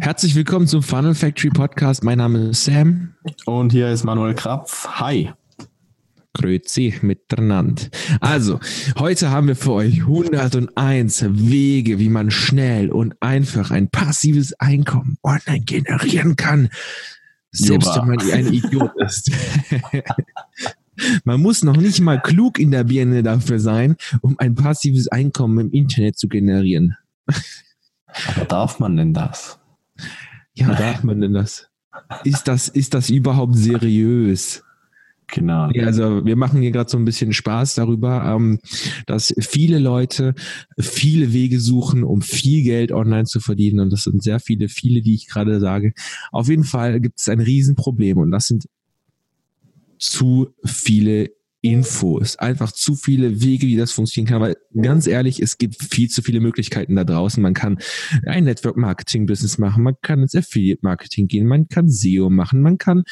Herzlich willkommen zum Funnel Factory Podcast. Mein Name ist Sam. Und hier ist Manuel Krapf. Hi. Grüezi miteinander. Also, heute haben wir für euch 101 Wege, wie man schnell und einfach ein passives Einkommen online generieren kann. Selbst Jura. wenn man ein Idiot ist. Man muss noch nicht mal klug in der Birne dafür sein, um ein passives Einkommen im Internet zu generieren. Aber darf man denn das? Ja, darf man denn das? Ist das, ist das überhaupt seriös? Genau. Also wir machen hier gerade so ein bisschen Spaß darüber, ähm, dass viele Leute viele Wege suchen, um viel Geld online zu verdienen. Und das sind sehr viele, viele, die ich gerade sage. Auf jeden Fall gibt es ein Riesenproblem und das sind zu viele Infos, einfach zu viele Wege, wie das funktionieren kann. Weil ganz ehrlich, es gibt viel zu viele Möglichkeiten da draußen. Man kann ein Network Marketing Business machen, man kann ins Affiliate Marketing gehen, man kann SEO machen, man kann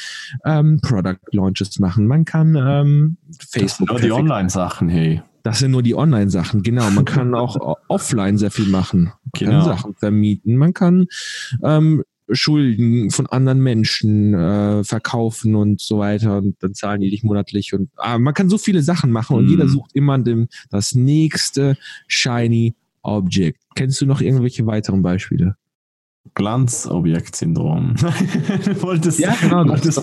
ähm, Product Launches machen, man kann ähm, Facebook. Das sind nur die Online-Sachen, hey. Das sind nur die Online-Sachen, genau. Man kann auch offline sehr viel machen. Man genau. kann Sachen vermieten. Man kann ähm, Schulden von anderen Menschen äh, verkaufen und so weiter und dann zahlen die dich monatlich und ah, man kann so viele Sachen machen und mm. jeder sucht immer dem, das nächste shiny Object. Kennst du noch irgendwelche weiteren Beispiele? Glanzobjektsyndrom. du, wolltest, ja, genau, du, wolltest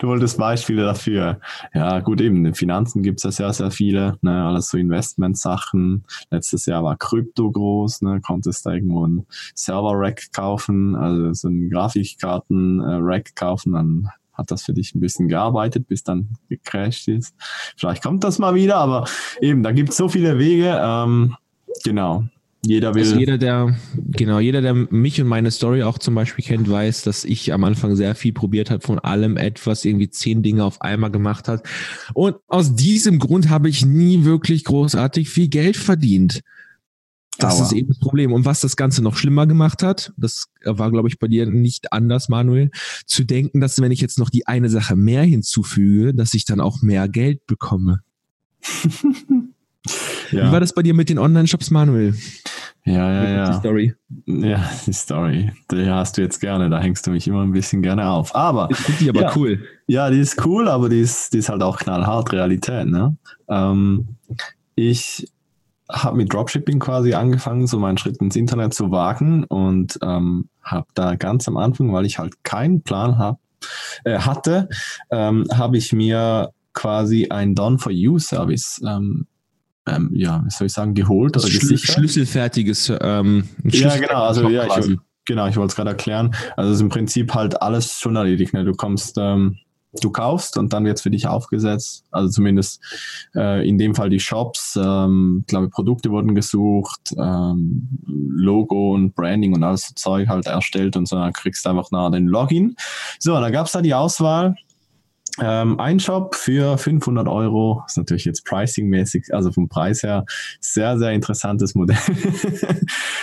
du wolltest Beispiele dafür. Ja, gut, eben, in Finanzen gibt es ja sehr, sehr viele, ne, alles so Investmentsachen. Letztes Jahr war Krypto groß, ne, konntest da irgendwo ein Server-Rack kaufen, also so ein Grafikkarten-Rack kaufen, dann hat das für dich ein bisschen gearbeitet, bis dann gecrashed ist. Vielleicht kommt das mal wieder, aber eben, da gibt es so viele Wege. Ähm, genau, jeder will. Also jeder, der, genau, jeder, der mich und meine Story auch zum Beispiel kennt, weiß, dass ich am Anfang sehr viel probiert habe, von allem etwas, irgendwie zehn Dinge auf einmal gemacht hat. Und aus diesem Grund habe ich nie wirklich großartig viel Geld verdient. Das Dauer. ist eben das Problem. Und was das Ganze noch schlimmer gemacht hat, das war, glaube ich, bei dir nicht anders, Manuel, zu denken, dass wenn ich jetzt noch die eine Sache mehr hinzufüge, dass ich dann auch mehr Geld bekomme. ja. Wie war das bei dir mit den Online-Shops, Manuel? Ja, ja, ja. Die Story. Ja, die Story. Die hast du jetzt gerne, da hängst du mich immer ein bisschen gerne auf. Aber. Ist die aber ja, cool. Ja, die ist cool, aber die ist, die ist halt auch knallhart Realität, ne? Ähm, ich habe mit Dropshipping quasi angefangen, so meinen Schritt ins Internet zu wagen und ähm, habe da ganz am Anfang, weil ich halt keinen Plan hab, äh, hatte, ähm, habe ich mir quasi ein Done-for-You-Service ähm, ähm, ja, wie soll ich sagen, geholt oder Schl gesichert. Schlüsselfertiges. Ähm, ja, genau, also ja, ich, genau, ich wollte es gerade erklären. Also es ist im Prinzip halt alles schon erledigt. Ne? Du kommst, ähm, du kaufst und dann wird es für dich aufgesetzt. Also zumindest äh, in dem Fall die Shops, ähm, ich glaube Produkte wurden gesucht, ähm, Logo und Branding und alles so Zeug halt erstellt und so, dann kriegst du einfach nach den Login. So, da gab es da die Auswahl ähm, ein Shop für 500 Euro ist natürlich jetzt pricing-mäßig, also vom Preis her, sehr, sehr interessantes Modell.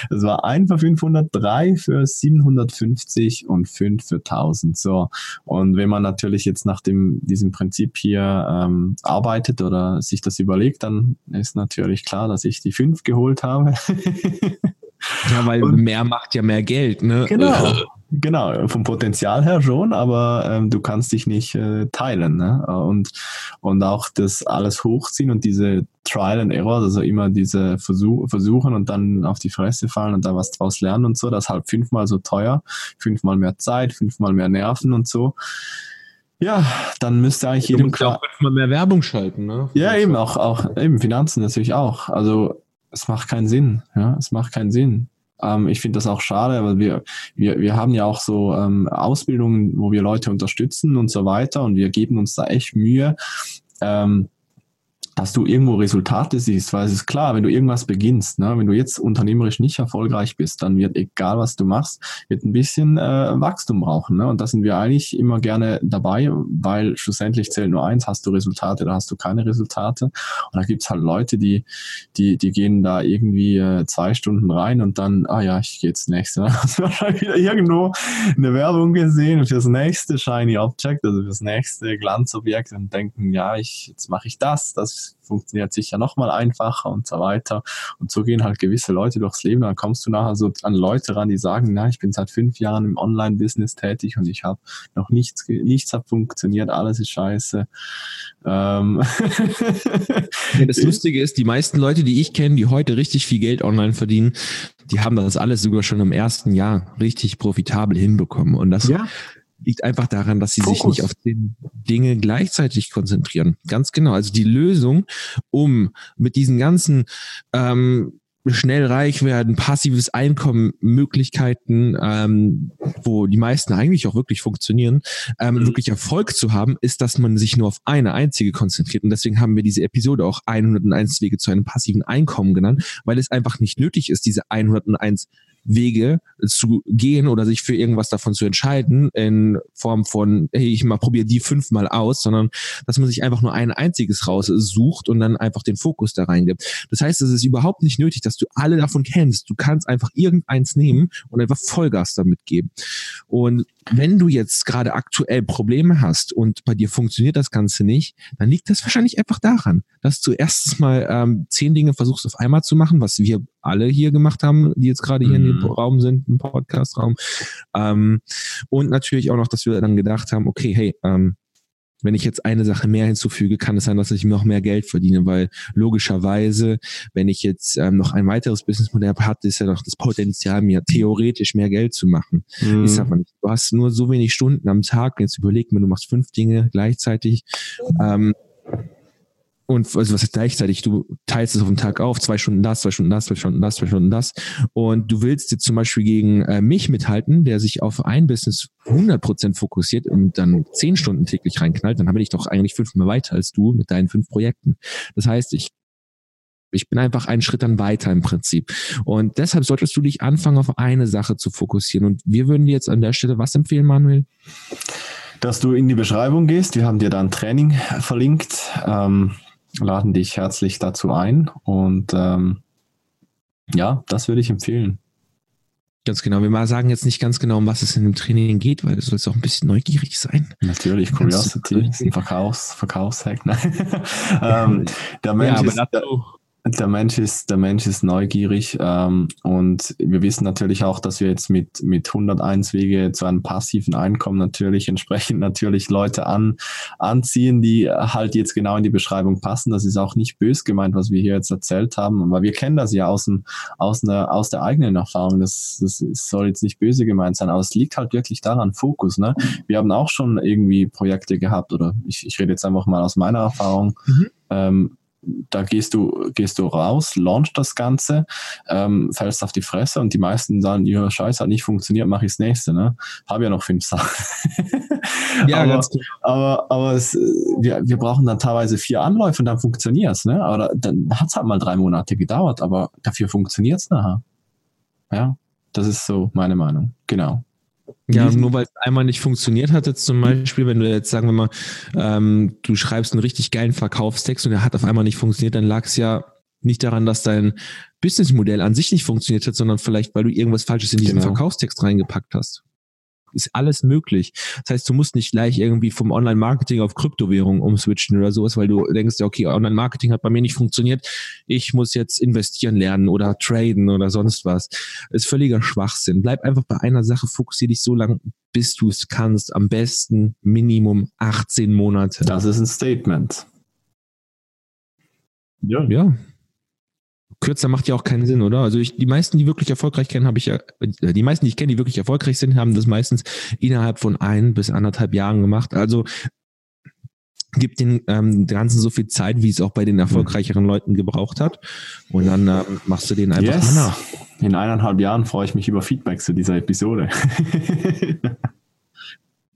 Es war ein für 500, drei für 750 und fünf für 1000. So. Und wenn man natürlich jetzt nach dem, diesem Prinzip hier ähm, arbeitet oder sich das überlegt, dann ist natürlich klar, dass ich die fünf geholt habe. ja, weil und, mehr macht ja mehr Geld, ne? Genau. Genau, vom Potenzial her schon, aber ähm, du kannst dich nicht äh, teilen. Ne? Und, und auch das alles hochziehen und diese Trial and Error, also immer diese Versuch, versuchen und dann auf die Fresse fallen und da was draus lernen und so, das ist halt fünfmal so teuer, fünfmal mehr Zeit, fünfmal mehr Nerven und so. Ja, dann müsste eigentlich jedem du musst klar. auch fünfmal mehr Werbung schalten, ne? Ja, eben auch, auch eben Finanzen natürlich auch. Also es macht keinen Sinn. Ja, es macht keinen Sinn. Ähm, ich finde das auch schade, weil wir, wir, wir haben ja auch so ähm, Ausbildungen, wo wir Leute unterstützen und so weiter und wir geben uns da echt Mühe. Ähm, dass du irgendwo Resultate siehst, weil es ist klar, wenn du irgendwas beginnst, ne, wenn du jetzt unternehmerisch nicht erfolgreich bist, dann wird egal was du machst, wird ein bisschen äh, Wachstum brauchen. Ne? Und da sind wir eigentlich immer gerne dabei, weil schlussendlich zählt nur eins, hast du Resultate oder hast du keine Resultate. Und da gibt's halt Leute, die, die, die gehen da irgendwie äh, zwei Stunden rein und dann, ah ja, ich gehe jetzt nächste. Ne? Hast wahrscheinlich wieder irgendwo eine Werbung gesehen fürs nächste Shiny Object, also fürs nächste Glanzobjekt und denken, ja, ich, jetzt mache ich das, das es funktioniert sicher nochmal einfacher und so weiter. Und so gehen halt gewisse Leute durchs Leben. Dann kommst du nachher so an Leute ran, die sagen, na, ich bin seit fünf Jahren im Online-Business tätig und ich habe noch nichts, nichts hat funktioniert, alles ist scheiße. Ähm ja, das Lustige ist, die meisten Leute, die ich kenne, die heute richtig viel Geld online verdienen, die haben das alles sogar schon im ersten Jahr richtig profitabel hinbekommen. Und das ja liegt einfach daran, dass sie Fokus. sich nicht auf den Dinge gleichzeitig konzentrieren. Ganz genau. Also die Lösung, um mit diesen ganzen ähm, schnell reich werden, passives Einkommen, Möglichkeiten, ähm, wo die meisten eigentlich auch wirklich funktionieren, ähm, mhm. wirklich Erfolg zu haben, ist, dass man sich nur auf eine einzige konzentriert. Und deswegen haben wir diese Episode auch 101 Wege zu einem passiven Einkommen genannt, weil es einfach nicht nötig ist, diese 101 Wege zu gehen oder sich für irgendwas davon zu entscheiden in Form von, hey, ich mal probiere die fünfmal aus, sondern dass man sich einfach nur ein einziges raussucht und dann einfach den Fokus da reingibt. Das heißt, es ist überhaupt nicht nötig, dass du alle davon kennst. Du kannst einfach irgendeins nehmen und einfach Vollgas damit geben. Und wenn du jetzt gerade aktuell Probleme hast und bei dir funktioniert das Ganze nicht, dann liegt das wahrscheinlich einfach daran, dass du erstens mal ähm, zehn Dinge versuchst auf einmal zu machen, was wir alle hier gemacht haben, die jetzt gerade hier mhm. in dem Raum sind, im Podcast-Raum. Ähm, und natürlich auch noch, dass wir dann gedacht haben, okay, hey, ähm, wenn ich jetzt eine Sache mehr hinzufüge, kann es sein, dass ich noch mehr Geld verdiene, weil logischerweise, wenn ich jetzt ähm, noch ein weiteres Businessmodell habe, ist ja noch das Potenzial, mir theoretisch mehr Geld zu machen. Mhm. Ist aber nicht. Du hast nur so wenig Stunden am Tag. Jetzt überleg mir, du machst fünf Dinge gleichzeitig. Ähm, und also was ist gleichzeitig? Du teilst es auf den Tag auf, zwei Stunden das, zwei Stunden das, zwei Stunden das, zwei Stunden das. Und du willst jetzt zum Beispiel gegen äh, mich mithalten, der sich auf ein Business 100% fokussiert und dann zehn Stunden täglich reinknallt, dann habe ich doch eigentlich fünfmal weiter als du mit deinen fünf Projekten. Das heißt, ich ich bin einfach einen Schritt dann weiter im Prinzip. Und deshalb solltest du dich anfangen, auf eine Sache zu fokussieren. Und wir würden dir jetzt an der Stelle was empfehlen, Manuel? Dass du in die Beschreibung gehst. Wir haben dir da ein Training verlinkt. Ähm, laden dich herzlich dazu ein. Und ähm, ja, das würde ich empfehlen. Ganz genau. Wir mal sagen jetzt nicht ganz genau, um was es in dem Training geht, weil du sollst auch ein bisschen neugierig sein. Natürlich, Curiosity ist ein Verkaufs, Verkaufshack. Ne? ähm, der Mensch ja, ist, dazu, der Mensch ist, der Mensch ist neugierig ähm, und wir wissen natürlich auch, dass wir jetzt mit, mit 101 Wege zu einem passiven Einkommen natürlich entsprechend natürlich Leute an, anziehen, die halt jetzt genau in die Beschreibung passen. Das ist auch nicht bös gemeint, was wir hier jetzt erzählt haben, aber wir kennen das ja aus, dem, aus, einer, aus der eigenen Erfahrung. Das, das soll jetzt nicht böse gemeint sein, aber es liegt halt wirklich daran, Fokus. Ne? Wir haben auch schon irgendwie Projekte gehabt oder ich, ich rede jetzt einfach mal aus meiner Erfahrung. Mhm. Ähm, da gehst du, gehst du raus, launch das Ganze, ähm, fällst auf die Fresse und die meisten sagen, ja, scheiße, hat nicht funktioniert, mach ich das nächste, ne? Habe ja noch fünf Sachen. ja, aber, ganz gut. Aber, aber es, wir, wir brauchen dann teilweise vier Anläufe und dann funktioniert's, ne? Aber dann hat's halt mal drei Monate gedauert, aber dafür funktioniert's nachher. Ja, das ist so meine Meinung. Genau. Ja, nur weil es einmal nicht funktioniert hat, jetzt zum mhm. Beispiel, wenn du jetzt, sagen wir mal, ähm, du schreibst einen richtig geilen Verkaufstext und der hat auf einmal nicht funktioniert, dann lag es ja nicht daran, dass dein Businessmodell an sich nicht funktioniert hat, sondern vielleicht, weil du irgendwas Falsches in diesen genau. Verkaufstext reingepackt hast ist alles möglich. Das heißt, du musst nicht gleich irgendwie vom Online-Marketing auf Kryptowährung umswitchen oder sowas, weil du denkst, ja, okay, Online-Marketing hat bei mir nicht funktioniert. Ich muss jetzt investieren lernen oder traden oder sonst was. Das ist völliger Schwachsinn. Bleib einfach bei einer Sache, fokussier dich so lange, bis du es kannst. Am besten Minimum 18 Monate. Das ist ein Statement. Ja. Ja, kürzer macht ja auch keinen Sinn, oder? Also ich, die meisten, die wirklich erfolgreich kennen, habe ich ja, äh, die meisten, die ich kenne, die wirklich erfolgreich sind, haben das meistens innerhalb von ein bis anderthalb Jahren gemacht. Also gibt den ähm, Ganzen so viel Zeit, wie es auch bei den erfolgreicheren Leuten gebraucht hat. Und dann ähm, machst du den einfach yes. nach. In eineinhalb Jahren freue ich mich über Feedback zu dieser Episode.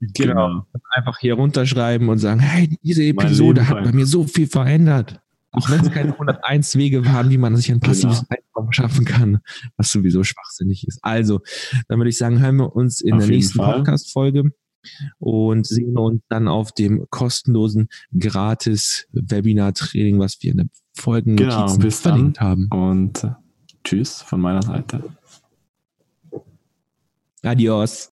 genau. Einfach hier runterschreiben und sagen, hey, diese Episode hat bei mir so viel verändert. Auch wenn es keine 101 Wege waren, wie man sich ein passives genau. Einkommen schaffen kann, was sowieso schwachsinnig ist. Also, dann würde ich sagen, hören wir uns in auf der nächsten Podcast-Folge und sehen uns dann auf dem kostenlosen Gratis-Webinar-Training, was wir in der Folgen genau, verlinkt haben. Und tschüss von meiner Seite. Adios.